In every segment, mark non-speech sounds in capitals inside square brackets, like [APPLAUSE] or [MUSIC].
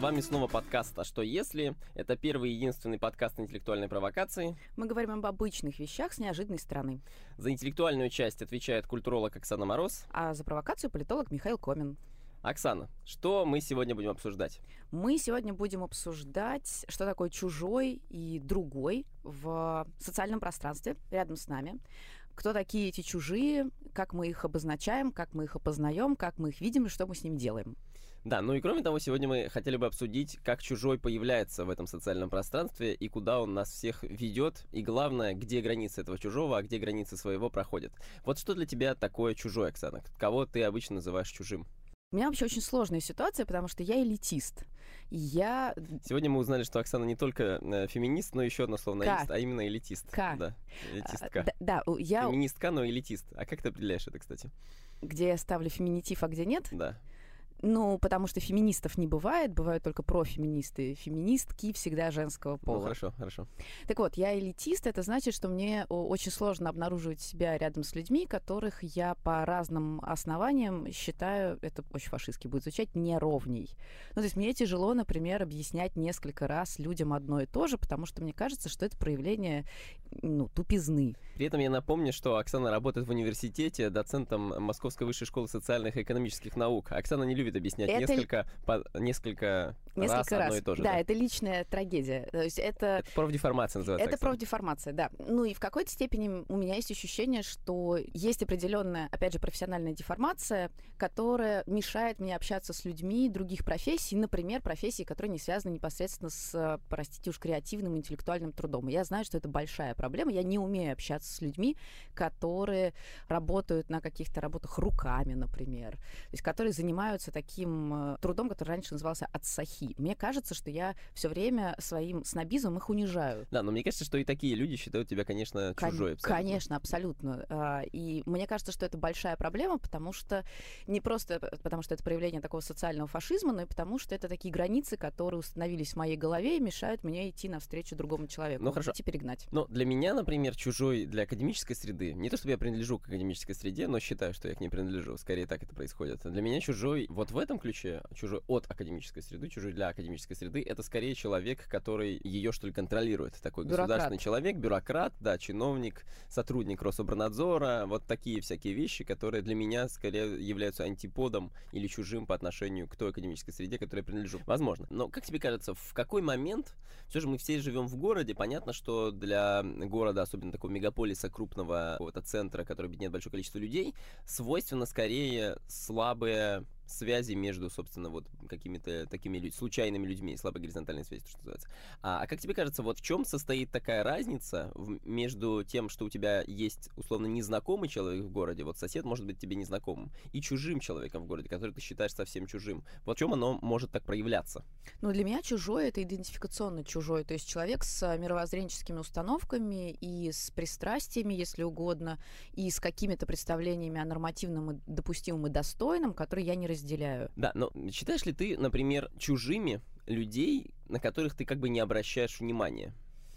вами снова подкаст «А что если?». Это первый и единственный подкаст интеллектуальной провокации. Мы говорим об обычных вещах с неожиданной стороны. За интеллектуальную часть отвечает культуролог Оксана Мороз. А за провокацию политолог Михаил Комин. Оксана, что мы сегодня будем обсуждать? Мы сегодня будем обсуждать, что такое чужой и другой в социальном пространстве рядом с нами. Кто такие эти чужие, как мы их обозначаем, как мы их опознаем, как мы их видим и что мы с ними делаем. Да, ну и кроме того, сегодня мы хотели бы обсудить, как чужой появляется в этом социальном пространстве и куда он нас всех ведет, и главное, где границы этого чужого, а где границы своего проходят. Вот что для тебя такое чужой, Оксана? Кого ты обычно называешь чужим? У меня вообще очень сложная ситуация, потому что я элитист. Я... Сегодня мы узнали, что Оксана не только э, феминист, но еще одно слово есть, а именно элитист. К. Да, элитистка. А, да, я... Феминистка, но элитист. А как ты определяешь это, кстати? Где я ставлю феминитив, а где нет? Да. Ну, потому что феминистов не бывает, бывают только профеминисты. Феминистки всегда женского пола. Ну, хорошо, хорошо. Так вот, я элитист, это значит, что мне очень сложно обнаруживать себя рядом с людьми, которых я по разным основаниям считаю, это очень фашистски будет звучать, неровней. Ну, то есть мне тяжело, например, объяснять несколько раз людям одно и то же, потому что мне кажется, что это проявление ну, тупизны. При этом я напомню, что Оксана работает в университете доцентом Московской высшей школы социальных и экономических наук. Оксана не любит объяснять это... несколько, по, несколько, несколько раз, раз одно и то же. Да, да, это личная трагедия. То есть это... Это профдеформация называется. Это Оксана. профдеформация, да. Ну и в какой-то степени у меня есть ощущение, что есть определенная, опять же, профессиональная деформация, которая мешает мне общаться с людьми других профессий, например, профессии, которые не связаны непосредственно с, простите уж, креативным интеллектуальным трудом. И я знаю, что это большая проблема. Я не умею общаться с людьми, которые работают на каких-то работах руками, например, то есть которые занимаются таким э, трудом, который раньше назывался отсахи. Мне кажется, что я все время своим снобизмом их унижаю. Да, но мне кажется, что и такие люди считают тебя, конечно, чужой. Абсолютно. Конечно, абсолютно. А, и мне кажется, что это большая проблема, потому что не просто потому, что это проявление такого социального фашизма, но и потому, что это такие границы, которые установились в моей голове и мешают мне идти навстречу другому человеку. Ну хорошо. Идти перегнать. Но для меня, например, чужой для академической среды, не то чтобы я принадлежу к академической среде, но считаю, что я к ней принадлежу, скорее так это происходит. Для меня чужой, вот в этом ключе, чужой от академической среды, чужой для академической среды, это скорее человек, который ее, что ли, контролирует. Такой бюрократ. государственный человек, бюрократ, да, чиновник, сотрудник Рособорнадзора, вот такие всякие вещи, которые для меня скорее являются антиподом или чужим по отношению к той академической среде, которой я принадлежу. Возможно. Но, как тебе кажется, в какой момент, все же мы все живем в городе, понятно, что для города, особенно такого мегаполиса, крупного какого-то центра, который объединяет большое количество людей, свойственно скорее слабые связи между, собственно, вот какими-то такими людь- случайными людьми, слабой горизонтальной связи, что называется. А, а как тебе кажется, вот в чем состоит такая разница в, между тем, что у тебя есть, условно, незнакомый человек в городе, вот сосед может быть тебе незнакомым, и чужим человеком в городе, который ты считаешь совсем чужим? Вот в чем оно может так проявляться? Ну, для меня чужой — это идентификационно чужой, то есть человек с мировоззренческими установками и с пристрастиями, если угодно, и с какими-то представлениями о нормативном и допустимом и достойном, которые я не разделяю разделяю. Да, но считаешь ли ты, например, чужими людей, на которых ты как бы не обращаешь внимания?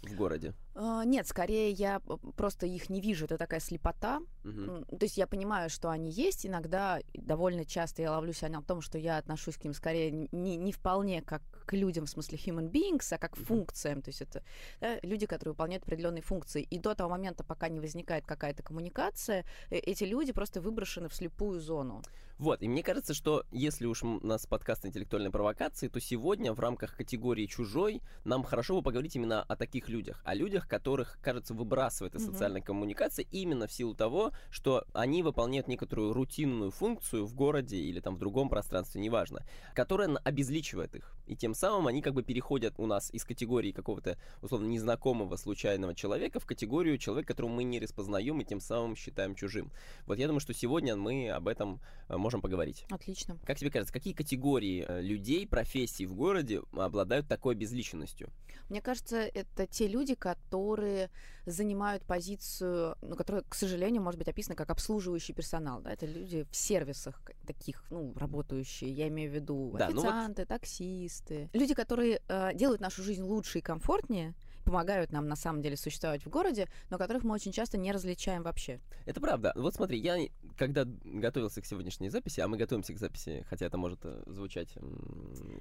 в городе? А, нет, скорее я просто их не вижу. Это такая слепота. Угу. То есть я понимаю, что они есть. Иногда довольно часто я ловлю себя на том, что я отношусь к ним скорее не, не вполне как к людям в смысле human beings, а как к функциям. То есть это да, люди, которые выполняют определенные функции. И до того момента, пока не возникает какая-то коммуникация, э, эти люди просто выброшены в слепую зону. Вот, и мне кажется, что если уж у нас подкаст интеллектуальной провокации, то сегодня в рамках категории «чужой» нам хорошо бы поговорить именно о таких людях, о людях, которых, кажется, выбрасывает из mm-hmm. социальной коммуникации именно в силу того, что они выполняют некоторую рутинную функцию в городе или там в другом пространстве, неважно, которая обезличивает их. И тем самым они как бы переходят у нас из категории какого-то, условно, незнакомого, случайного человека в категорию человека, которого мы не распознаем и тем самым считаем чужим. Вот я думаю, что сегодня мы об этом э, можем поговорить. Отлично. Как тебе кажется, какие категории э, людей, профессий в городе обладают такой безличностью? Мне кажется, это те люди, которые занимают позицию, ну, которая, к сожалению, может быть описана как обслуживающий персонал. Да? Это люди в сервисах таких, ну, работающие. Я имею в виду да, официанты, ну вот... таксисты. Люди, которые э, делают нашу жизнь лучше и комфортнее, помогают нам на самом деле существовать в городе, но которых мы очень часто не различаем вообще. Это правда. Вот смотри, я когда готовился к сегодняшней записи, а мы готовимся к записи, хотя это может э, звучать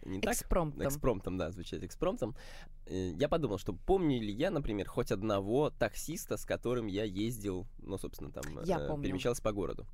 не так. Экспромтом. Экспромтом, да, звучать экспромтом. Э, я подумал, что помню ли я, например, хоть одного таксиста, с которым я ездил, ну, собственно, там, я э, перемещался по городу.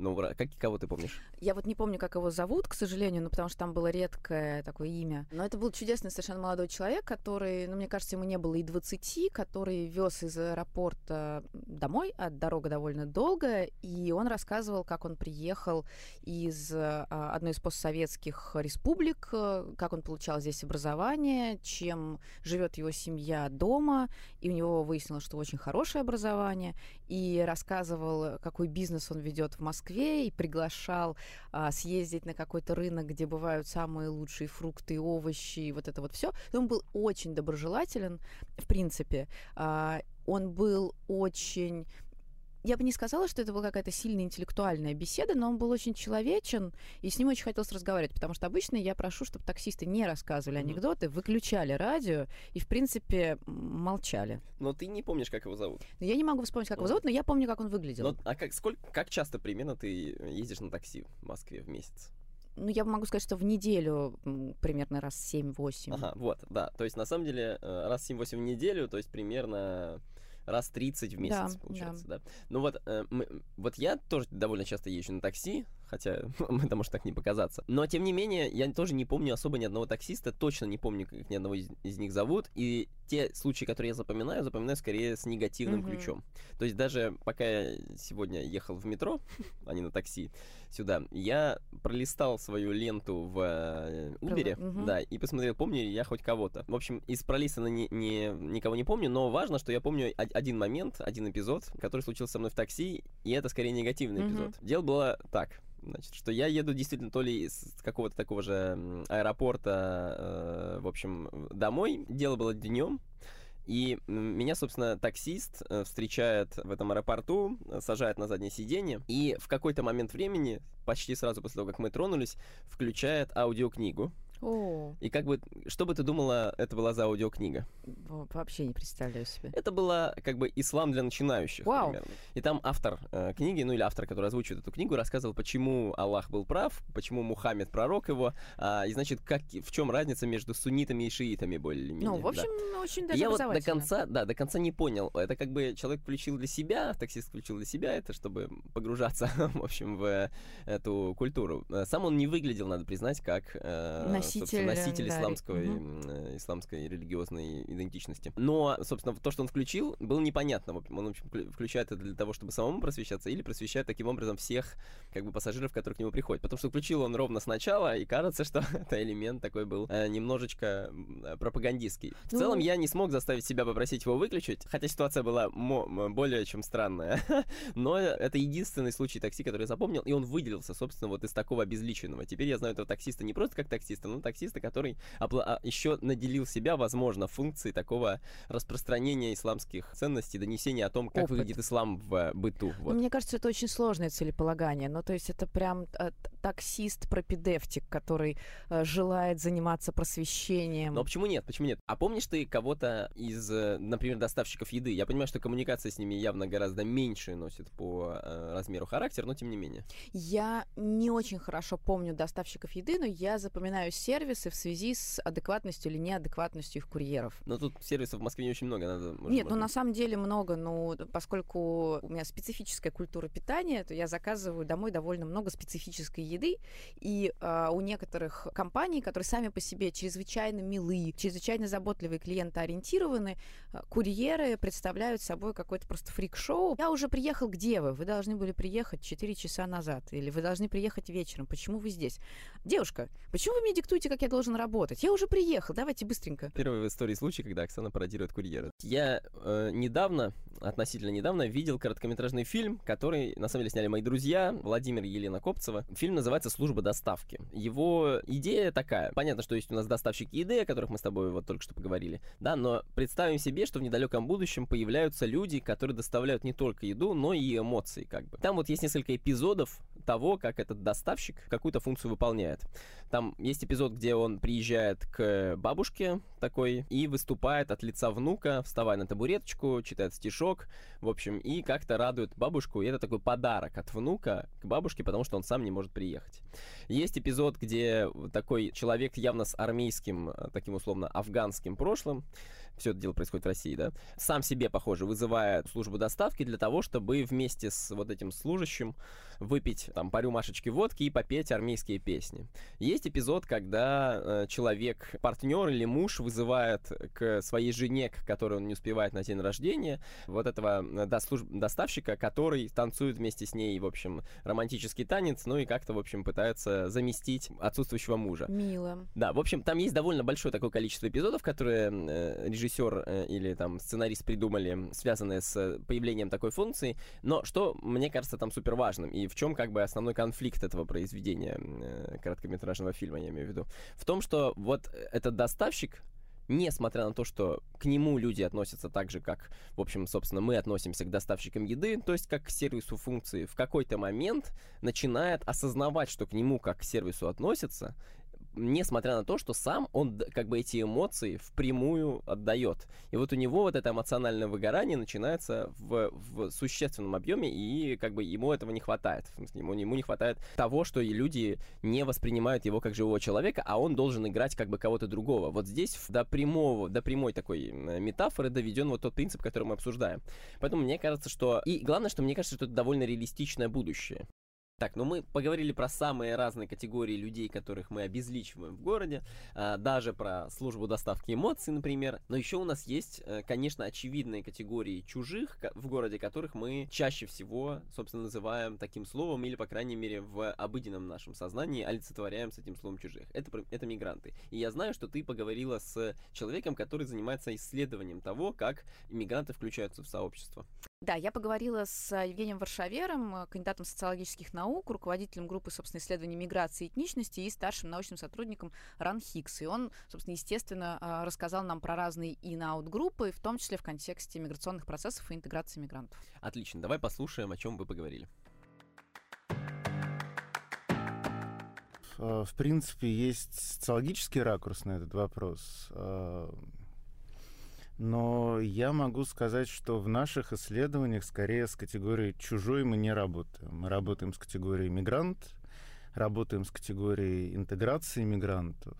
Ну, как, кого ты помнишь? Я вот не помню, как его зовут, к сожалению, ну, потому что там было редкое такое имя. Но это был чудесный совершенно молодой человек, который, ну, мне кажется, ему не было и 20, который вез из аэропорта домой, а дорога довольно долгая, и он рассказывал, как он приехал из а, одной из постсоветских республик, как он получал здесь образование, чем живет его семья дома, и у него выяснилось, что очень хорошее образование, и рассказывал, какой бизнес он ведет в Москве, Москве и приглашал а, съездить на какой-то рынок, где бывают самые лучшие фрукты овощи, вот это вот все. Он был очень доброжелателен, в принципе. А, он был очень я бы не сказала, что это была какая-то сильная интеллектуальная беседа, но он был очень человечен, и с ним очень хотелось разговаривать, потому что обычно я прошу, чтобы таксисты не рассказывали анекдоты, выключали радио и, в принципе, молчали. Но ты не помнишь, как его зовут? Я не могу вспомнить, как его зовут, но я помню, как он выглядел. Но, а как, сколько, как часто примерно ты ездишь на такси в Москве в месяц? Ну, я могу сказать, что в неделю примерно раз 7-8. Ага, вот, да. То есть, на самом деле, э, раз 7-8 в неделю, то есть примерно раз 30 в месяц, да, получается, да. да. Ну вот, э, мы, вот я тоже довольно часто езжу на такси, хотя [LAUGHS] это может так не показаться. Но, тем не менее, я тоже не помню особо ни одного таксиста, точно не помню, как ни одного из, из них зовут, и те случаи, которые я запоминаю, запоминаю скорее с негативным mm-hmm. ключом. То есть даже пока я сегодня ехал в метро, [LAUGHS] а не на такси, сюда, я пролистал свою ленту в э, Uber, mm-hmm. да, и посмотрел, помню ли я хоть кого-то. В общем, из пролистана не, не, никого не помню, но важно, что я помню один момент, один эпизод, который случился со мной в такси, и это скорее негативный mm-hmm. эпизод. Дело было так. Значит, что я еду действительно то ли с какого-то такого же аэропорта, э, в общем, домой. Дело было днем. И меня, собственно, таксист э, встречает в этом аэропорту, сажает на заднее сиденье, и в какой-то момент времени, почти сразу после того, как мы тронулись, включает аудиокнигу. О. И как бы, что бы ты думала, это была за аудиокнига? Вообще не представляю себе. Это была как бы ислам для начинающих. Вау. Примерно. И там автор э, книги, ну или автор, который озвучивает эту книгу, рассказывал, почему Аллах был прав, почему Мухаммед пророк его, а, и значит, как, в чем разница между суннитами и шиитами более-менее. Ну, в общем, да. очень даже Я вот до конца, да, до конца не понял. Это как бы человек включил для себя, таксист включил для себя это, чтобы погружаться, [LAUGHS] в общем, в эту культуру. Сам он не выглядел, надо признать, как э, носитель, носитель да, исламской, угу. исламской религиозной идентичности. Но, собственно, то, что он включил, было непонятно. Он, в общем, включает это для того, чтобы самому просвещаться, или просвещает таким образом всех, как бы, пассажиров, которые к нему приходят. Потому что включил он ровно сначала, и кажется, что [LAUGHS] это элемент такой был э, немножечко пропагандистский. В ну... целом, я не смог заставить себя попросить его выключить, хотя ситуация была более чем странная. [LAUGHS] Но это единственный случай такси, который я запомнил, и он выделился, собственно, вот из такого обезличенного. Теперь я знаю этого таксиста не просто как таксиста, но таксиста, который а, еще наделил себя, возможно, функцией такого распространения исламских ценностей, донесения о том, как Опыт. выглядит ислам в э, быту. Вот. Мне кажется, это очень сложное целеполагание. Ну, то есть это прям э, таксист-пропедевтик, который э, желает заниматься просвещением. Но почему нет? Почему нет? А помнишь ты кого-то из, например, доставщиков еды? Я понимаю, что коммуникация с ними явно гораздо меньше носит по размеру характер, но тем не менее. Я не очень хорошо помню доставщиков еды, но я запоминаю сервисы в связи с адекватностью или неадекватностью их курьеров. Но тут сервисов в Москве не очень много, надо... Может, Нет, ну на самом деле много, но поскольку у меня специфическая культура питания, то я заказываю домой довольно много специфической еды, и э, у некоторых компаний, которые сами по себе чрезвычайно милые, чрезвычайно заботливые, клиентоориентированы, э, курьеры представляют собой какой-то просто фрик-шоу. Я уже приехал, где вы? Вы должны были приехать 4 часа назад, или вы должны приехать вечером. Почему вы здесь? Девушка, почему вы мне диктуете, как я должен работать? Я уже приехал, давайте быстренько. Первый в истории случай, когда Оксана пародирует курьера. Я э, недавно относительно недавно видел короткометражный фильм, который, на самом деле, сняли мои друзья, Владимир и Елена Копцева. Фильм называется «Служба доставки». Его идея такая. Понятно, что есть у нас доставщики еды, о которых мы с тобой вот только что поговорили, да, но представим себе, что в недалеком будущем появляются люди, которые доставляют не только еду, но и эмоции, как бы. Там вот есть несколько эпизодов того, как этот доставщик какую-то функцию выполняет. Там есть эпизод, где он приезжает к бабушке такой и выступает от лица внука, вставая на табуреточку, читает стишок, в общем, и как-то радует бабушку. И это такой подарок от внука к бабушке, потому что он сам не может приехать. Есть эпизод, где такой человек явно с армейским, таким условно, афганским прошлым, все это дело происходит в России, да, сам себе, похоже, вызывает службу доставки для того, чтобы вместе с вот этим служащим выпить там по рюмашечке водки и попеть армейские песни. Есть эпизод, когда э, человек, партнер или муж вызывает к своей жене, к которой он не успевает на день рождения, вот этого э, дослуж... доставщика, который танцует вместе с ней, в общем, романтический танец, ну и как-то, в общем, пытается заместить отсутствующего мужа. Мило. Да, в общем, там есть довольно большое такое количество эпизодов, которые э, режиссер э, или там сценарист придумали, связанные с появлением такой функции. Но что мне кажется там супер важным и в чем как бы основной конфликт этого произведения, э, короткометражного фильма, я имею в виду? В том, что вот этот доставщик, несмотря на то, что к нему люди относятся так же, как, в общем, собственно, мы относимся к доставщикам еды, то есть как к сервису функции, в какой-то момент начинает осознавать, что к нему как к сервису относятся, несмотря на то, что сам он как бы эти эмоции впрямую отдает. И вот у него вот это эмоциональное выгорание начинается в, в существенном объеме, и как бы ему этого не хватает. В смысле, ему, ему не хватает того, что и люди не воспринимают его как живого человека, а он должен играть как бы кого-то другого. Вот здесь до прямого, до прямой такой метафоры доведен вот тот принцип, который мы обсуждаем. Поэтому мне кажется, что... И главное, что мне кажется, что это довольно реалистичное будущее. Так, ну мы поговорили про самые разные категории людей, которых мы обезличиваем в городе, а, даже про службу доставки эмоций, например. Но еще у нас есть, э, конечно, очевидные категории чужих в городе, которых мы чаще всего, собственно, называем таким словом, или, по крайней мере, в обыденном нашем сознании олицетворяем с этим словом чужих. Это, это мигранты. И я знаю, что ты поговорила с человеком, который занимается исследованием того, как иммигранты включаются в сообщество. Да, я поговорила с Евгением Варшавером, кандидатом социологических наук, руководителем группы, собственно, исследований миграции и этничности и старшим научным сотрудником РАН Хикс. И он, собственно, естественно, а, рассказал нам про разные in-out группы, в том числе в контексте миграционных процессов и интеграции мигрантов. Отлично, давай послушаем, о чем вы поговорили. В принципе, есть социологический ракурс на этот вопрос. А, но я могу сказать, что в наших исследованиях скорее с категорией «чужой» мы не работаем. Мы работаем с категорией «мигрант», работаем с категорией интеграции мигрантов.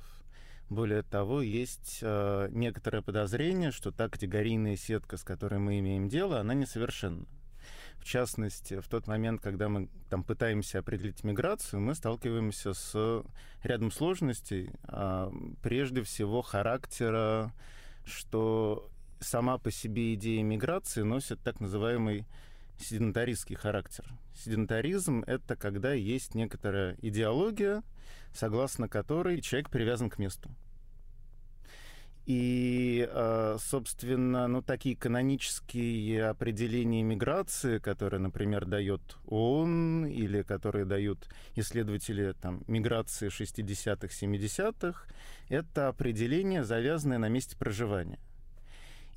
Более того, есть э, некоторое подозрение, что та категорийная сетка, с которой мы имеем дело, она несовершенна. В частности, в тот момент, когда мы там пытаемся определить миграцию, мы сталкиваемся с рядом сложностей, э, прежде всего характера что сама по себе идея миграции носит так называемый седентаристский характер. Седентаризм — это когда есть некоторая идеология, согласно которой человек привязан к месту. И, а, собственно, ну, такие канонические определения миграции, которые, например, дает ООН или которые дают исследователи там, миграции 60-х, 70-х, это определение, завязанное на месте проживания.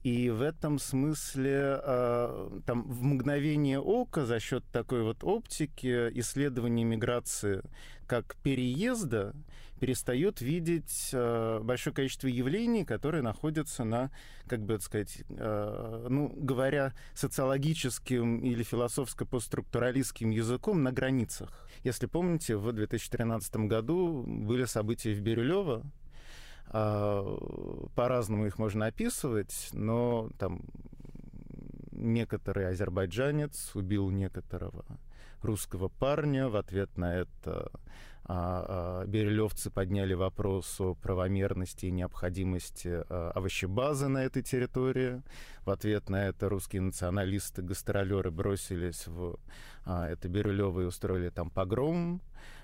И в этом смысле э, там, в мгновение ока за счет такой вот оптики исследование миграции как переезда перестает видеть э, большое количество явлений, которые находятся на, как бы это сказать, э, ну, говоря социологическим или философско-постструктуралистским языком, на границах. Если помните, в 2013 году были события в Бирюлево, по-разному их можно описывать, но там некоторый азербайджанец убил некоторого русского парня, в ответ на это а, а, берилевцы подняли вопрос о правомерности и необходимости а, овощебазы на этой территории. В ответ на это русские националисты, гастролеры бросились в это Бирюлево и устроили там погром.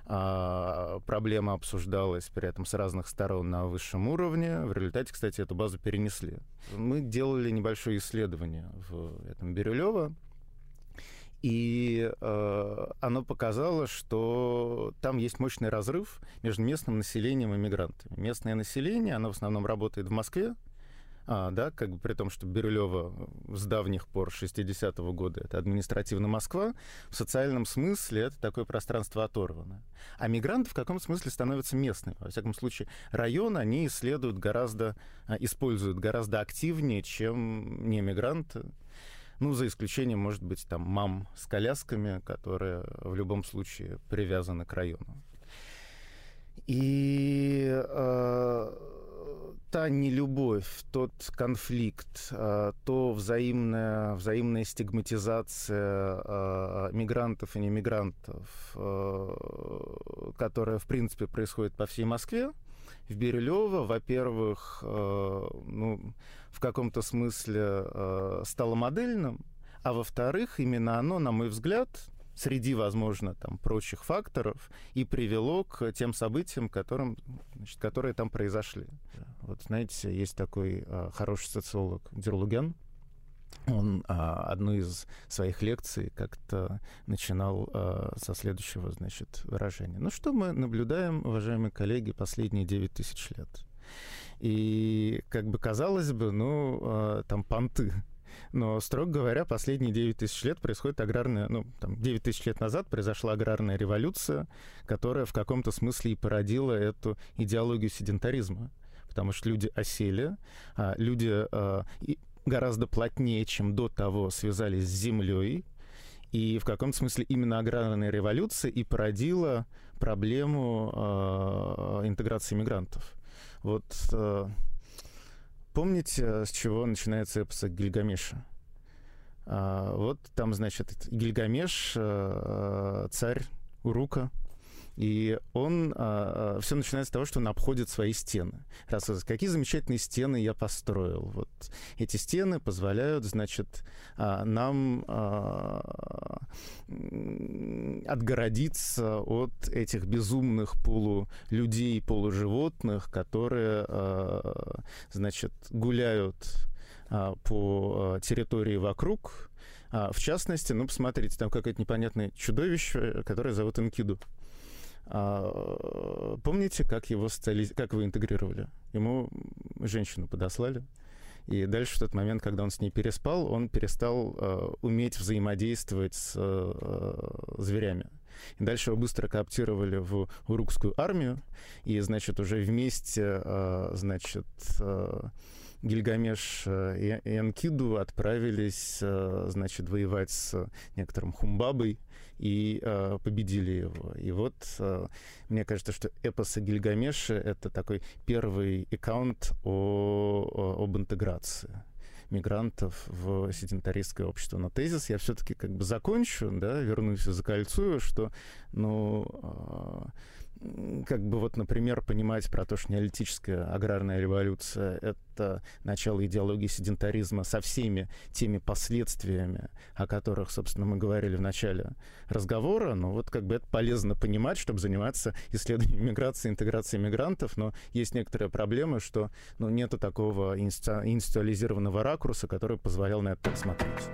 Проблема обсуждалась при этом с разных сторон на высшем уровне. В результате, кстати, эту базу перенесли. Мы делали небольшое исследование в этом Бирюлево. И э, оно показало, что там есть мощный разрыв между местным населением и мигрантами. Местное население, оно в основном работает в Москве, а, да, как бы при том, что Бирюлево с давних пор, 60-го года, это административно Москва, в социальном смысле это такое пространство оторвано. А мигранты в каком смысле становятся местными? Во всяком случае, район они исследуют гораздо, а, используют гораздо активнее, чем не мигранты. Ну, за исключением, может быть, там мам с колясками, которые в любом случае привязаны к району. И э, та нелюбовь, тот конфликт, э, то взаимная, взаимная стигматизация э, мигрантов и немигрантов, э, которая, в принципе, происходит по всей Москве, в Бирюлево, во-первых, ну, в каком-то смысле стало модельным, а во-вторых, именно оно, на мой взгляд, среди, возможно, там, прочих факторов, и привело к тем событиям, которым, значит, которые там произошли. Вот, знаете, есть такой э, хороший социолог Дерлуген, он а, одну из своих лекций как-то начинал а, со следующего, значит, выражения. Ну что мы наблюдаем, уважаемые коллеги, последние 9 тысяч лет? И как бы казалось бы, ну, а, там понты. Но, строго говоря, последние 9 тысяч лет происходит аграрная... Ну, там, 9 тысяч лет назад произошла аграрная революция, которая в каком-то смысле и породила эту идеологию седентаризма потому что люди осели, а люди гораздо плотнее, чем до того, связались с землей. И в каком-то смысле именно аграрная революция и породила проблему э, интеграции мигрантов. Вот э, помните, с чего начинается эпос Гильгамеша? А, вот там, значит, Гильгамеш, э, царь Урука, и он, а, а, все начинается с того, что он обходит свои стены. Рассказывает, какие замечательные стены я построил. Вот эти стены позволяют, значит, а, нам а, отгородиться от этих безумных полулюдей, полуживотных, которые, а, значит, гуляют по территории вокруг, в частности, ну, посмотрите, там какое-то непонятное чудовище, которое зовут Энкиду. А, помните, как его социали... как вы интегрировали? Ему женщину подослали. И дальше в тот момент, когда он с ней переспал, он перестал э, уметь взаимодействовать с э, зверями. И дальше его быстро кооптировали в урукскую армию, и, значит, уже вместе, э, значит, э, Гильгамеш и Энкиду отправились, э, значит, воевать с некоторым Хумбабой, и э, победили его. И вот э, мне кажется, что эпосы Гильгамеша — это такой первый аккаунт о, об интеграции мигрантов в седентаристское общество. Но тезис я все-таки как бы закончу, да, вернусь и закольцую, что, ну, э, как бы вот, например, понимать про то, что неолитическая аграрная революция — это начало идеологии седентаризма со всеми теми последствиями, о которых, собственно, мы говорили в начале разговора, но вот как бы это полезно понимать, чтобы заниматься исследованием миграции, интеграции мигрантов, но есть некоторые проблемы, что ну, нету такого институализированного ракурса, который позволял на это смотреть.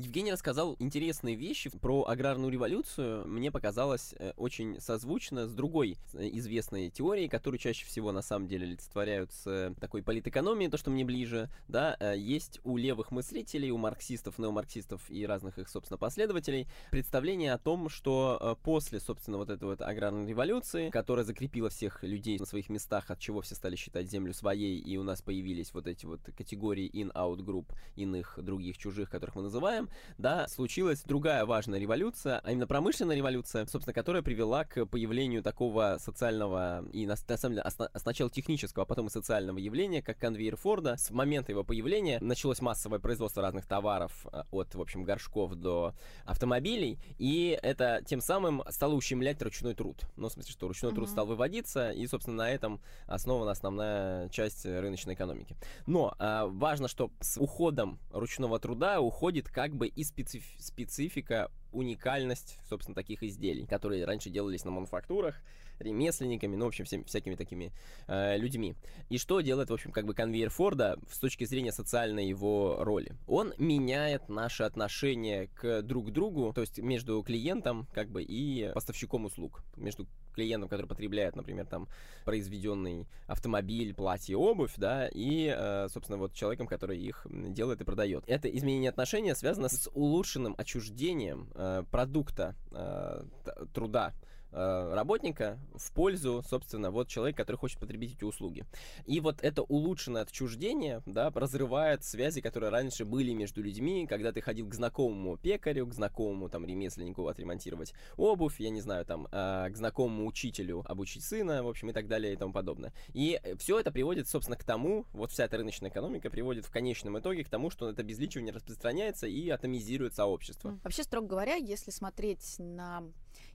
Евгений рассказал интересные вещи про аграрную революцию. Мне показалось э, очень созвучно с другой э, известной теорией, которую чаще всего на самом деле олицетворяют с такой политэкономией, то, что мне ближе. Да, э, есть у левых мыслителей, у марксистов, неомарксистов и разных их, собственно, последователей представление о том, что после, собственно, вот этой вот аграрной революции, которая закрепила всех людей на своих местах, от чего все стали считать землю своей, и у нас появились вот эти вот категории in-out групп, иных других чужих, которых мы называем, да, случилась другая важная революция, а именно промышленная революция, собственно, которая привела к появлению такого социального и, на, на самом деле, сначала технического, а потом и социального явления, как конвейер Форда. С момента его появления началось массовое производство разных товаров э, от, в общем, горшков до автомобилей, и это тем самым стало ущемлять ручной труд. Ну, в смысле, что ручной mm-hmm. труд стал выводиться, и, собственно, на этом основана основная часть рыночной экономики. Но а, важно, что с уходом ручного труда уходит как бы и специф специфика, уникальность, собственно, таких изделий, которые раньше делались на мануфактурах, ремесленниками, ну, в общем, всеми, всякими такими э, людьми. И что делает, в общем, как бы конвейер Форда с точки зрения социальной его роли? Он меняет наши отношения к друг другу, то есть между клиентом, как бы, и поставщиком услуг, между клиентом, который потребляет, например, там произведенный автомобиль, платье, обувь, да, и, э, собственно, вот человеком, который их делает и продает. Это изменение отношения связано с улучшенным отчуждением э, продукта э, труда работника в пользу, собственно, вот человека, который хочет потребить эти услуги. И вот это улучшенное отчуждение, да, разрывает связи, которые раньше были между людьми, когда ты ходил к знакомому пекарю, к знакомому там ремесленнику отремонтировать обувь, я не знаю, там, э, к знакомому учителю обучить сына, в общем, и так далее и тому подобное. И все это приводит, собственно, к тому, вот вся эта рыночная экономика приводит в конечном итоге к тому, что это безличие распространяется и атомизирует сообщество. Вообще, строго говоря, если смотреть на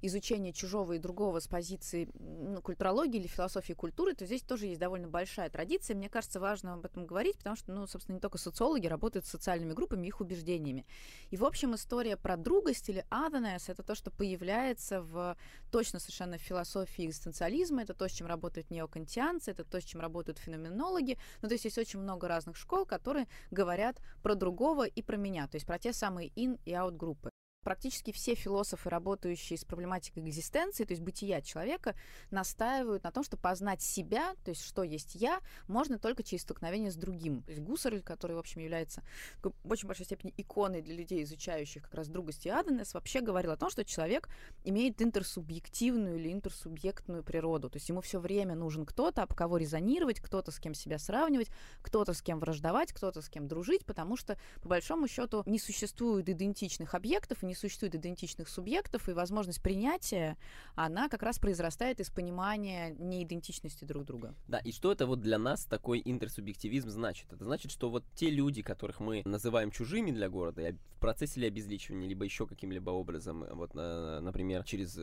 изучение чужого и другого с позиции ну, культурологии или философии культуры, то здесь тоже есть довольно большая традиция. Мне кажется, важно об этом говорить, потому что, ну, собственно, не только социологи работают с социальными группами, их убеждениями. И, в общем, история про другость или otherness — это то, что появляется в точно совершенно философии экзистенциализма, это то, с чем работают неокантианцы, это то, с чем работают феноменологи. Ну, то есть есть очень много разных школ, которые говорят про другого и про меня, то есть про те самые in и out группы практически все философы, работающие с проблематикой экзистенции, то есть бытия человека, настаивают на том, что познать себя, то есть что есть я, можно только через столкновение с другим. То есть Гуссерль, который, в общем, является в очень большой степени иконой для людей, изучающих как раз другость и аденес, вообще говорил о том, что человек имеет интерсубъективную или интерсубъектную природу. То есть ему все время нужен кто-то, об кого резонировать, кто-то с кем себя сравнивать, кто-то с кем враждовать, кто-то с кем дружить, потому что, по большому счету, не существует идентичных объектов и не существует идентичных субъектов, и возможность принятия, она как раз произрастает из понимания неидентичности друг друга. Да, и что это вот для нас такой интерсубъективизм значит? Это значит, что вот те люди, которых мы называем чужими для города, в процессе ли обезличивания, либо еще каким-либо образом, вот, например, через,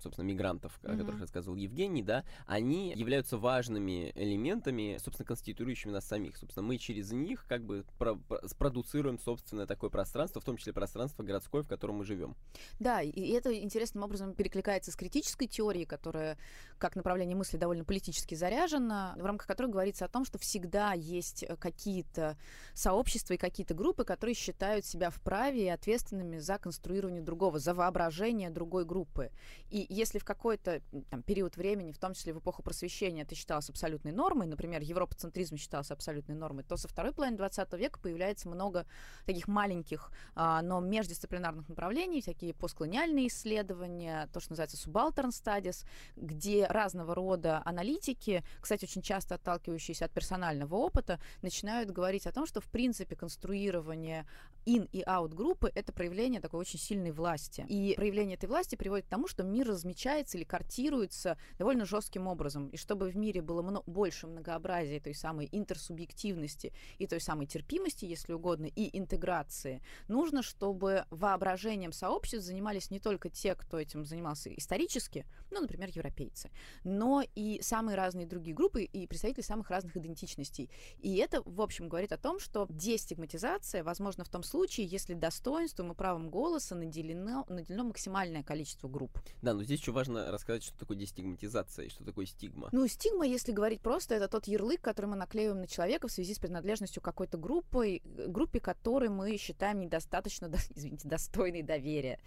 собственно, мигрантов, mm-hmm. о которых рассказывал Евгений, да, они являются важными элементами, собственно, конституирующими нас самих. Собственно, мы через них как бы про- спродуцируем собственное такое пространство, в том числе пространство городское, в котором мы живем. Да, и это интересным образом перекликается с критической теорией, которая как направление мысли довольно политически заряжена, в рамках которой говорится о том, что всегда есть э, какие-то сообщества и какие-то группы, которые считают себя вправе и ответственными за конструирование другого, за воображение другой группы. И если в какой-то там, период времени, в том числе в эпоху просвещения, это считалось абсолютной нормой, например, европоцентризм считался абсолютной нормой, то со второй половины 20 века появляется много таких маленьких, а, но междисциплинарных разных направлений, всякие постколониальные исследования, то, что называется subaltern studies, где разного рода аналитики, кстати, очень часто отталкивающиеся от персонального опыта, начинают говорить о том, что, в принципе, конструирование in и out группы — это проявление такой очень сильной власти. И проявление этой власти приводит к тому, что мир размечается или картируется довольно жестким образом. И чтобы в мире было много, больше многообразия той самой интерсубъективности и той самой терпимости, если угодно, и интеграции, нужно, чтобы воображение воображением сообществ занимались не только те, кто этим занимался исторически, ну, например, европейцы, но и самые разные другие группы и представители самых разных идентичностей. И это, в общем, говорит о том, что дестигматизация возможна в том случае, если достоинством и правом голоса наделено, наделено максимальное количество групп. Да, но здесь еще важно рассказать, что такое дестигматизация и что такое стигма. Ну, стигма, если говорить просто, это тот ярлык, который мы наклеиваем на человека в связи с принадлежностью какой-то группой, группе, которой мы считаем недостаточно, [LAUGHS] извините, достойной достойной доверия.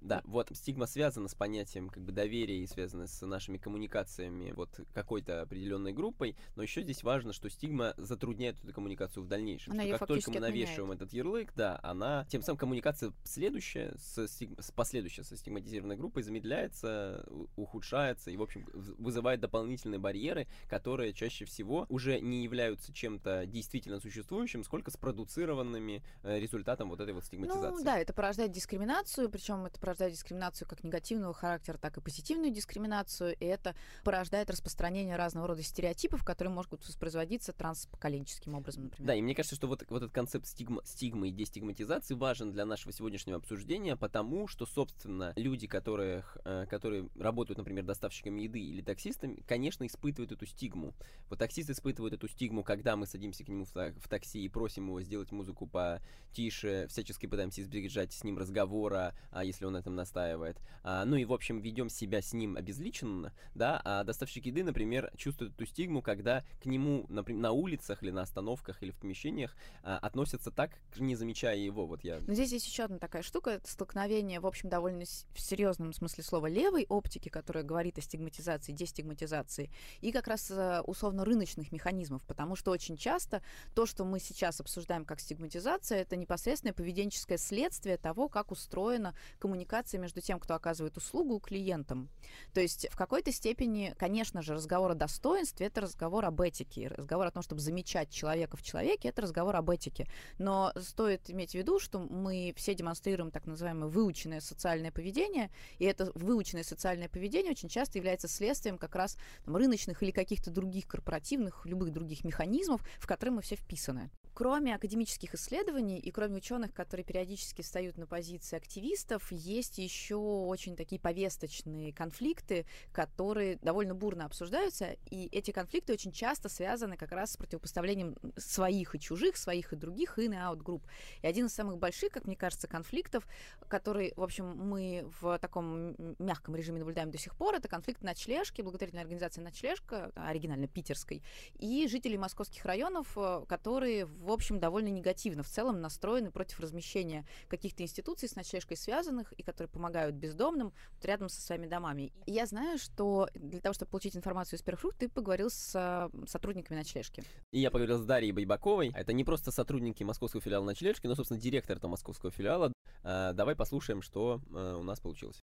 Да, вот стигма связана с понятием как бы доверия и связана с нашими коммуникациями вот какой-то определенной группой, но еще здесь важно, что стигма затрудняет эту коммуникацию в дальнейшем. Она что как только мы навешиваем этот ярлык, да, она тем самым коммуникация следующая с, стиг- с последующая со стигматизированной группой замедляется, ухудшается и, в общем, вызывает дополнительные барьеры, которые чаще всего уже не являются чем-то действительно существующим, сколько спродуцированными э, результатом вот этой вот стигматизации. Ну да, это порождает дискриминацию, причем это порождает дискриминацию как негативного характера, так и позитивную дискриминацию, и это порождает распространение разного рода стереотипов, которые могут воспроизводиться транспоколенческим образом, например. Да, и мне кажется, что вот, вот этот концепт стигма, стигмы и дестигматизации важен для нашего сегодняшнего обсуждения, потому что, собственно, люди, которые, которые работают, например, доставщиками еды или таксистами, конечно, испытывают эту стигму. Вот таксист испытывает эту стигму, когда мы садимся к нему в, в такси и просим его сделать музыку потише, всячески пытаемся избежать с ним разговора, а если он этом настаивает. А, ну и, в общем, ведем себя с ним обезличенно, да, а доставщик еды, например, чувствует эту стигму, когда к нему, например, на улицах или на остановках или в помещениях а, относятся так, не замечая его. Вот я... Но здесь есть еще одна такая штука, это столкновение, в общем, довольно в серьезном смысле слова левой оптики, которая говорит о стигматизации, дестигматизации, и как раз э, условно рыночных механизмов, потому что очень часто то, что мы сейчас обсуждаем как стигматизация, это непосредственное поведенческое следствие того, как устроена коммуникация между тем, кто оказывает услугу, клиентом. То есть в какой-то степени, конечно же, разговор о достоинстве — это разговор об этике, разговор о том, чтобы замечать человека в человеке — это разговор об этике. Но стоит иметь в виду, что мы все демонстрируем так называемое выученное социальное поведение, и это выученное социальное поведение очень часто является следствием как раз там, рыночных или каких-то других корпоративных, любых других механизмов, в которые мы все вписаны. Кроме академических исследований и кроме ученых, которые периодически встают на позиции активистов, есть еще очень такие повесточные конфликты, которые довольно бурно обсуждаются, и эти конфликты очень часто связаны как раз с противопоставлением своих и чужих, своих и других, in и out групп. И один из самых больших, как мне кажется, конфликтов, который, в общем, мы в таком мягком режиме наблюдаем до сих пор, это конфликт ночлежки, благотворительной организации «Ночлежка», оригинально питерской, и жителей московских районов, которые в общем, довольно негативно в целом настроены против размещения каких-то институций с ночлежкой связанных и которые помогают бездомным вот рядом со своими домами. И я знаю, что для того, чтобы получить информацию из первых рук, ты поговорил с сотрудниками ночлежки. И я поговорил с Дарьей Байбаковой. Это не просто сотрудники московского филиала ночлежки, но, собственно, директор этого московского филиала. Давай послушаем, что у нас получилось.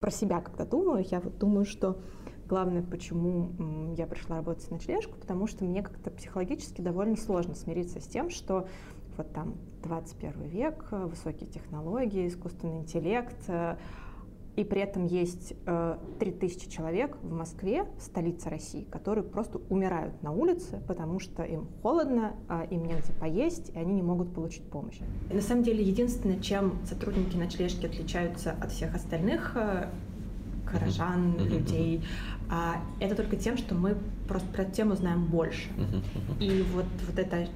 Про себя когда думаю, я вот думаю, что главное, почему я пришла работать в ночлежку, потому что мне как-то психологически довольно сложно смириться с тем, что вот там 21 век, высокие технологии, искусственный интеллект, и при этом есть э, 3000 человек в Москве, столице России, которые просто умирают на улице, потому что им холодно, э, им негде поесть, и они не могут получить помощь. На самом деле, единственное, чем сотрудники ночлежки отличаются от всех остальных э, горожан, mm-hmm. людей, а, это только тем, что мы просто про тему знаем больше. Mm-hmm. И вот, вот это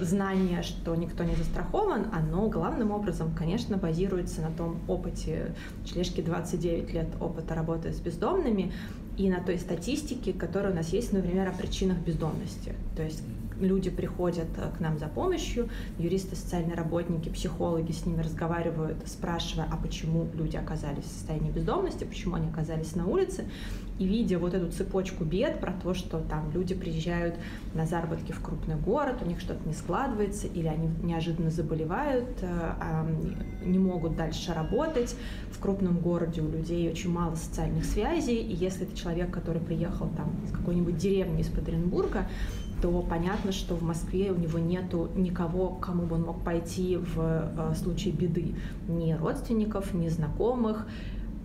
знание, что никто не застрахован, оно главным образом, конечно, базируется на том опыте, члешки 29 лет опыта работы с бездомными, и на той статистике, которая у нас есть, например, о причинах бездомности. То есть люди приходят э, к нам за помощью, юристы, социальные работники, психологи с ними разговаривают, спрашивая, а почему люди оказались в состоянии бездомности, почему они оказались на улице. И видя вот эту цепочку бед про то, что там люди приезжают на заработки в крупный город, у них что-то не складывается, или они неожиданно заболевают, э, не могут дальше работать. В крупном городе у людей очень мало социальных связей, и если это человек, который приехал там из какой-нибудь деревни из Петербурга, то понятно, что в Москве у него нету никого, к кому бы он мог пойти в э, случае беды. Ни родственников, ни знакомых.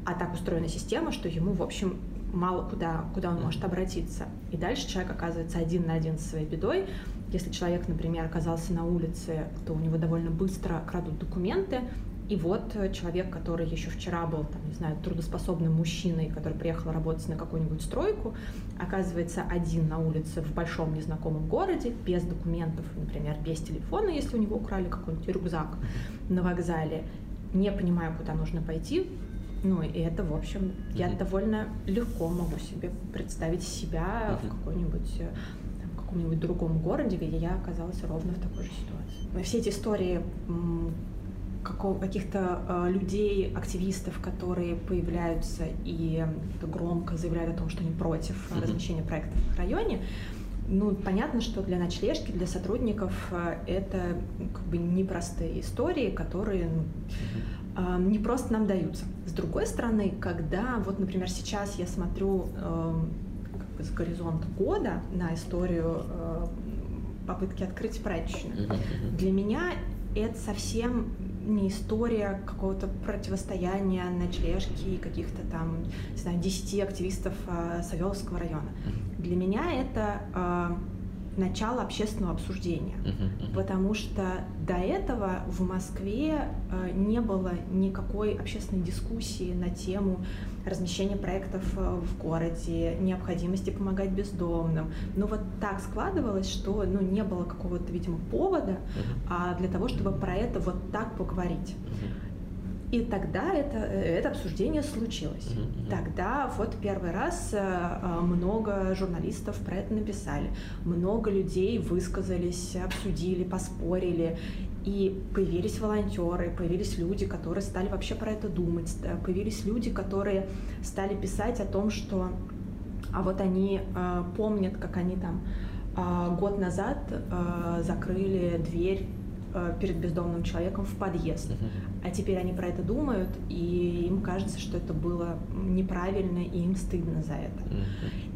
А так устроена система, что ему, в общем, мало куда, куда он может обратиться. И дальше человек оказывается один на один со своей бедой. Если человек, например, оказался на улице, то у него довольно быстро крадут документы, и вот э, человек, который еще вчера был, там, не знаю, трудоспособным мужчиной, который приехал работать на какую-нибудь стройку, оказывается один на улице в большом незнакомом городе, без документов, например, без телефона, если у него украли какой-нибудь рюкзак на вокзале, не понимая, куда нужно пойти. Ну, и это, в общем, я довольно легко могу себе представить себя в какой-нибудь э, каком-нибудь другом городе, где я оказалась ровно в такой же ситуации. Все эти истории каких-то э, людей, активистов, которые появляются и громко заявляют о том, что они против mm-hmm. размещения проектов в районе, ну, понятно, что для ночлежки, для сотрудников э, это как бы непростые истории, которые ну, не просто нам даются. С другой стороны, когда вот, например, сейчас я смотрю э, как бы с горизонта года на историю э, попытки открыть прачечную, для меня это совсем не история какого-то противостояния ночлежки каких-то там, не знаю, десяти активистов э, Савеловского района. Для меня это э, начало общественного обсуждения, потому что до этого в Москве э, не было никакой общественной дискуссии на тему размещения проектов э, в городе, необходимости помогать бездомным. Но вот так складывалось, что ну, не было какого-то, видимо, повода а для того, чтобы про это вот так поговорить. И тогда это, это обсуждение случилось. Mm-hmm. Тогда вот первый раз э, э, много журналистов про это написали, много людей высказались, обсудили, поспорили. И появились волонтеры, появились люди, которые стали вообще про это думать, появились люди, которые стали писать о том, что а вот они э, помнят, как они там э, год назад э, закрыли дверь Э, перед бездомным человеком в подъезд. А теперь они про это думают, и им кажется, что это было неправильно, и им стыдно за это.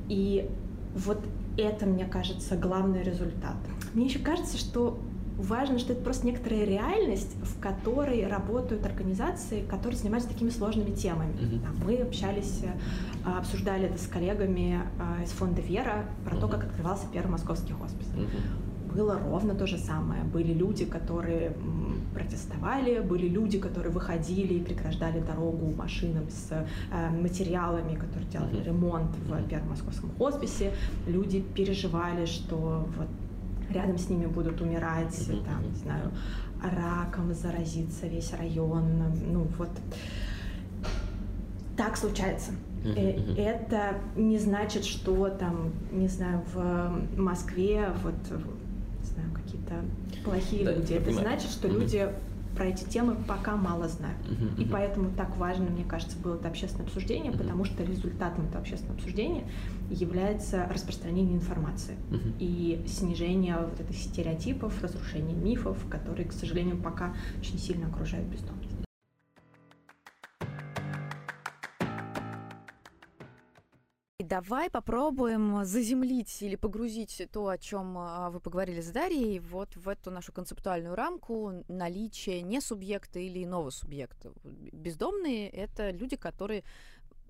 И вот это, мне кажется, главный результат. Мне еще кажется, что важно, что это просто некоторая реальность, в которой работают организации, которые занимаются такими сложными темами. Mm-hmm. Мы общались, э, обсуждали это с коллегами э, из фонда Вера про mm-hmm. то, как открывался первый московский хоспис. Mm-hmm было ровно то же самое. Были люди, которые протестовали, были люди, которые выходили и преграждали дорогу машинам с э, материалами, которые делали ремонт в Первом московском хосписе. Люди переживали, что вот рядом с ними будут умирать, там, не знаю, раком заразиться весь район. Ну вот так случается. Uh-huh, Это не значит, что там, не знаю, в Москве вот какие-то плохие да, люди. Это понимаю. значит, что люди про эти темы пока мало знают. Uh-huh, и uh-huh. поэтому так важно, мне кажется, было это общественное обсуждение, uh-huh. потому что результатом этого общественного обсуждения является распространение информации uh-huh. и снижение вот этих стереотипов, разрушение мифов, которые, к сожалению, пока очень сильно окружают бездомных. Давай попробуем заземлить или погрузить то, о чем а, вы поговорили с Дарьей, вот в эту нашу концептуальную рамку наличия не субъекта или иного субъекта. Бездомные — это люди, которые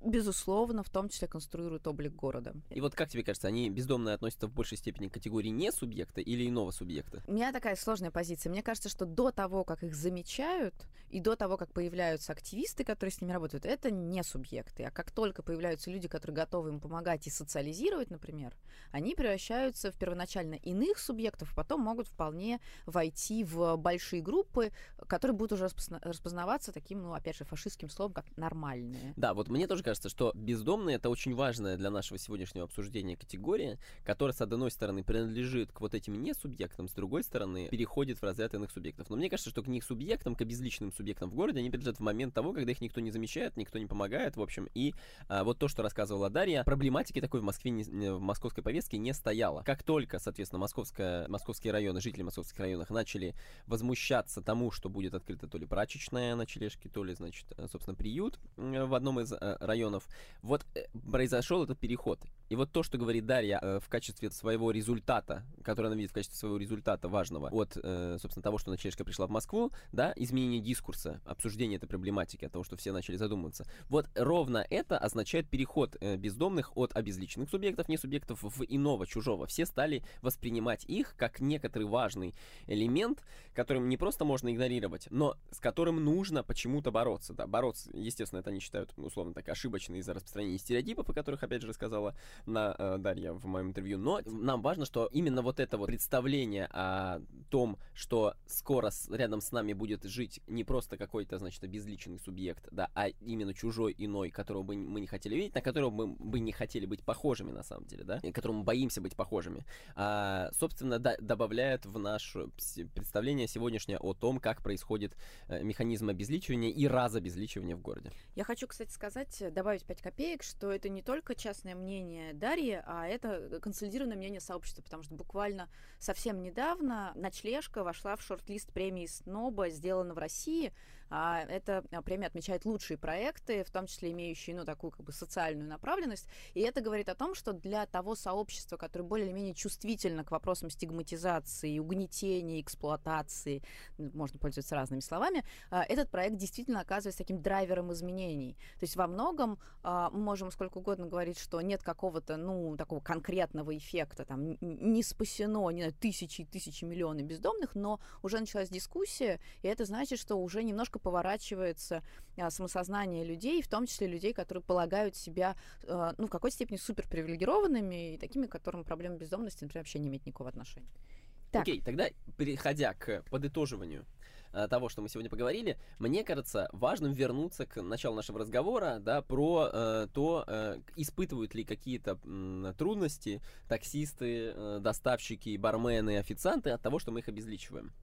безусловно, в том числе конструируют облик города. И вот как тебе кажется, они бездомные относятся в большей степени к категории не субъекта или иного субъекта? У меня такая сложная позиция. Мне кажется, что до того, как их замечают, и до того, как появляются активисты, которые с ними работают, это не субъекты. А как только появляются люди, которые готовы им помогать и социализировать, например, они превращаются в первоначально иных субъектов, а потом могут вполне войти в большие группы, которые будут уже распознаваться таким, ну, опять же, фашистским словом, как нормальные. Да, вот мне тоже кажется, что бездомные это очень важная для нашего сегодняшнего обсуждения категория, которая, с одной стороны, принадлежит к вот этим не субъектам, с другой стороны, переходит в разряд иных субъектов. Но мне кажется, что к них субъектам, к обезличенным субъектам в городе, они принадлежат в момент того, когда их никто не замечает, никто не помогает, в общем. И а, вот то, что рассказывала Дарья, проблематики такой в Москве, не, в московской повестке не стояло. Как только, соответственно, московская, московские районы, жители московских районов начали возмущаться тому, что будет открыта то ли прачечная на Чележке, то ли, значит, собственно, приют в одном из э, районов, районов. Вот э, произошел этот переход. И вот то, что говорит Дарья э, в качестве своего результата, который она видит в качестве своего результата важного от, э, собственно, того, что Ночлежка пришла в Москву, да, изменение дискурса, обсуждение этой проблематики, от того, что все начали задумываться. Вот ровно это означает переход бездомных от обезличенных субъектов, не субъектов, в иного, чужого. Все стали воспринимать их как некоторый важный элемент, которым не просто можно игнорировать, но с которым нужно почему-то бороться. Да, бороться, естественно, это они считают, условно так, ошибочно из-за распространения стереотипов, о которых, опять же, рассказала на э, Дарья в моем интервью, но нам важно, что именно вот это вот представление о том, что скоро с, рядом с нами будет жить не просто какой-то, значит, безличный субъект, да, а именно чужой иной, которого бы мы не хотели видеть, на которого мы бы не хотели быть похожими на самом деле, да, и которому боимся быть похожими, а, собственно, да, добавляет в наше представление сегодняшнее о том, как происходит э, механизм обезличивания и разобезличивания в городе. Я хочу, кстати, сказать, добавить 5 копеек, что это не только частное мнение Дарьи, а это консолидированное мнение сообщества, потому что буквально совсем недавно ночлежка вошла в шорт-лист премии Сноба, сделана в России, а, эта премия отмечает лучшие проекты, в том числе имеющие, ну, такую как бы социальную направленность. И это говорит о том, что для того сообщества, которое более или менее чувствительно к вопросам стигматизации, угнетения, эксплуатации, можно пользоваться разными словами, а, этот проект действительно оказывается таким драйвером изменений. То есть во многом а, мы можем сколько угодно говорить, что нет какого-то, ну, такого конкретного эффекта, там, не спасено, не знаю, тысячи и тысячи миллионов бездомных, но уже началась дискуссия, и это значит, что уже немножко поворачивается а, самосознание людей, в том числе людей, которые полагают себя, а, ну, в какой-то степени суперпривилегированными и такими, которым проблема бездомности, например, вообще не имеет никакого отношения. Так. Окей, тогда переходя к подытоживанию а, того, что мы сегодня поговорили, мне кажется важным вернуться к началу нашего разговора, да, про э, то, э, испытывают ли какие-то э, трудности таксисты, э, доставщики, бармены, официанты от того, что мы их обезличиваем.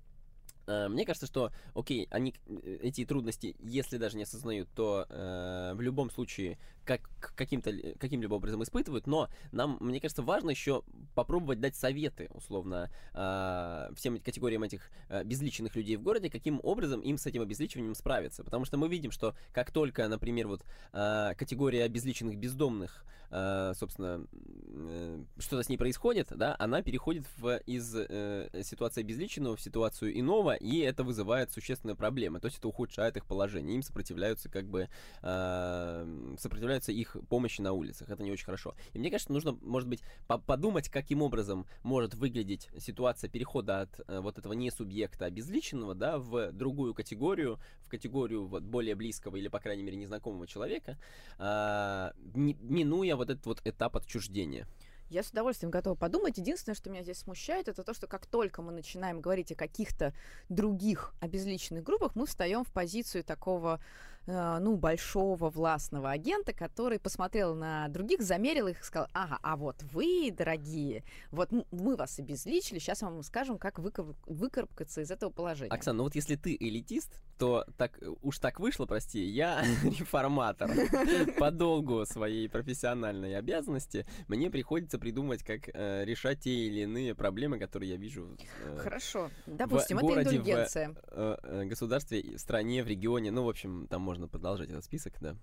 Э, мне кажется, что, окей, они э, эти трудности, если даже не осознают, то э, в любом случае как, каким-то, каким-либо образом испытывают, но нам, мне кажется, важно еще попробовать дать советы, условно, э, всем категориям этих э, безличных людей в городе, каким образом им с этим обезличиванием справиться. Потому что мы видим, что как только, например, вот э, категория обезличенных бездомных, собственно, э, что-то с ней происходит, да, она переходит в, из э, ситуации обезличенного в ситуацию иного, и это вызывает существенные проблемы. То есть это ухудшает их положение. Им сопротивляются как бы сопротивляются сопротивляются их помощи на улицах. Это не очень хорошо. И мне кажется, нужно, может быть, по подумать, каким образом может выглядеть ситуация перехода от э, вот этого не субъекта обезличенного, да, в другую категорию, в категорию вот более близкого или, по крайней мере, незнакомого человека, э, минуя вот этот вот этап отчуждения. Я с удовольствием готова подумать. Единственное, что меня здесь смущает, это то, что как только мы начинаем говорить о каких-то других обезличенных группах, мы встаем в позицию такого ну, большого властного агента, который посмотрел на других, замерил их и сказал, ага, а вот вы, дорогие, вот мы вас обезличили, сейчас вам скажем, как выкарабкаться из этого положения. Оксана, ну вот если ты элитист, то так уж так вышло, прости, я [LAUGHS] реформатор. [LAUGHS] По долгу своей профессиональной обязанности мне приходится придумать, как э, решать те или иные проблемы, которые я вижу э, Хорошо, допустим, в это городе, индульгенция. В э, э, государстве, стране, в регионе, ну, в общем, там можно можно продолжать этот список, да.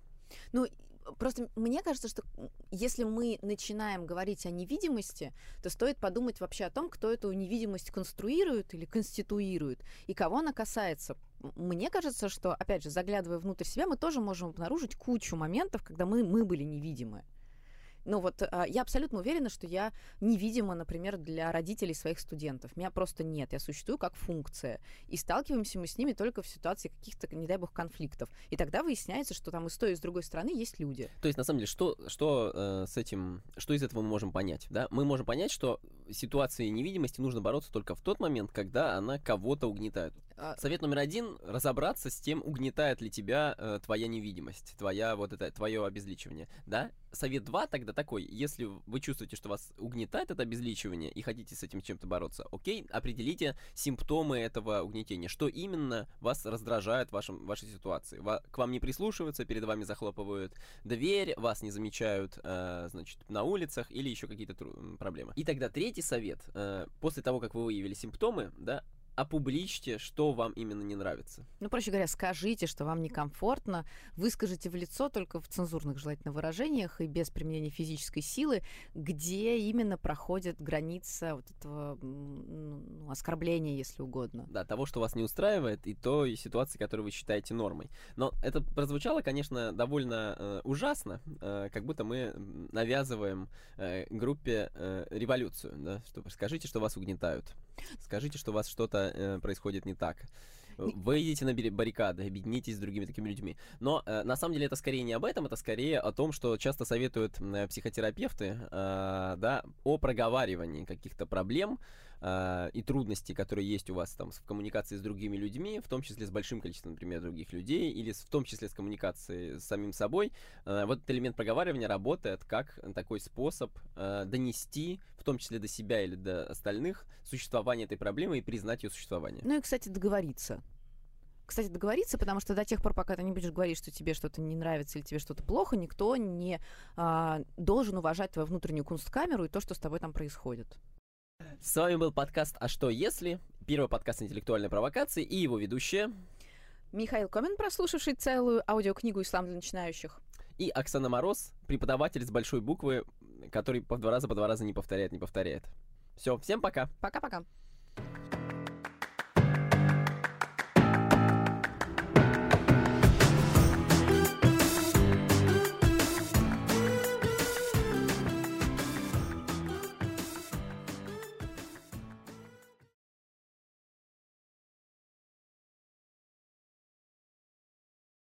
Ну, просто мне кажется, что если мы начинаем говорить о невидимости, то стоит подумать вообще о том, кто эту невидимость конструирует или конституирует, и кого она касается. Мне кажется, что, опять же, заглядывая внутрь себя, мы тоже можем обнаружить кучу моментов, когда мы, мы были невидимы. Ну вот а, я абсолютно уверена, что я невидима, например, для родителей своих студентов. Меня просто нет. Я существую как функция. И сталкиваемся мы с ними только в ситуации каких-то, не дай бог, конфликтов. И тогда выясняется, что там и с той, и с другой стороны есть люди. То есть, на самом деле, что, что э, с этим, что из этого мы можем понять? Да? Мы можем понять, что ситуации невидимости нужно бороться только в тот момент, когда она кого-то угнетает. А... Совет номер один — разобраться с тем, угнетает ли тебя э, твоя невидимость, твоя вот это, твое обезличивание, да? Совет два тогда такой, если вы чувствуете, что вас угнетает это обезличивание и хотите с этим чем-то бороться, окей, определите симптомы этого угнетения, что именно вас раздражает в вашем, вашей ситуации. Ва- к вам не прислушиваются, перед вами захлопывают дверь, вас не замечают, э, значит, на улицах или еще какие-то проблемы. И тогда третий совет, э, после того, как вы выявили симптомы, да, опубличьте, что вам именно не нравится. Ну, проще говоря, скажите, что вам некомфортно, выскажите в лицо только в цензурных желательно выражениях и без применения физической силы, где именно проходит граница вот этого ну, оскорбления, если угодно. Да, того, что вас не устраивает, и той ситуации, которую вы считаете нормой. Но это прозвучало, конечно, довольно э, ужасно, э, как будто мы навязываем э, группе э, революцию, да, что скажите, что вас угнетают. Скажите, что вас что-то э, происходит не так. Выйдите на баррикады, объединитесь с другими такими людьми. Но э, на самом деле это скорее не об этом, это скорее о том, что часто советуют э, психотерапевты, э, да, о проговаривании каких-то проблем, э, и трудностей, которые есть у вас там в коммуникации с другими людьми, в том числе с большим количеством, например, других людей, или с, в том числе с коммуникацией с самим собой, э, вот этот элемент проговаривания работает как такой способ э, донести, в том числе до себя или до остальных, существование этой проблемы и признать ее существование. Ну и, кстати, договориться. Кстати, договориться, потому что до тех пор, пока ты не будешь говорить, что тебе что-то не нравится или тебе что-то плохо, никто не а, должен уважать твою внутреннюю кунсткамеру и то, что с тобой там происходит. С вами был подкаст «А что если?» Первый подкаст интеллектуальной провокации и его ведущая Михаил Комин, прослушавший целую аудиокнигу «Ислам для начинающих». И Оксана Мороз, преподаватель с большой буквы, который по два раза, по два раза не повторяет, не повторяет. Все, всем пока. Пока-пока.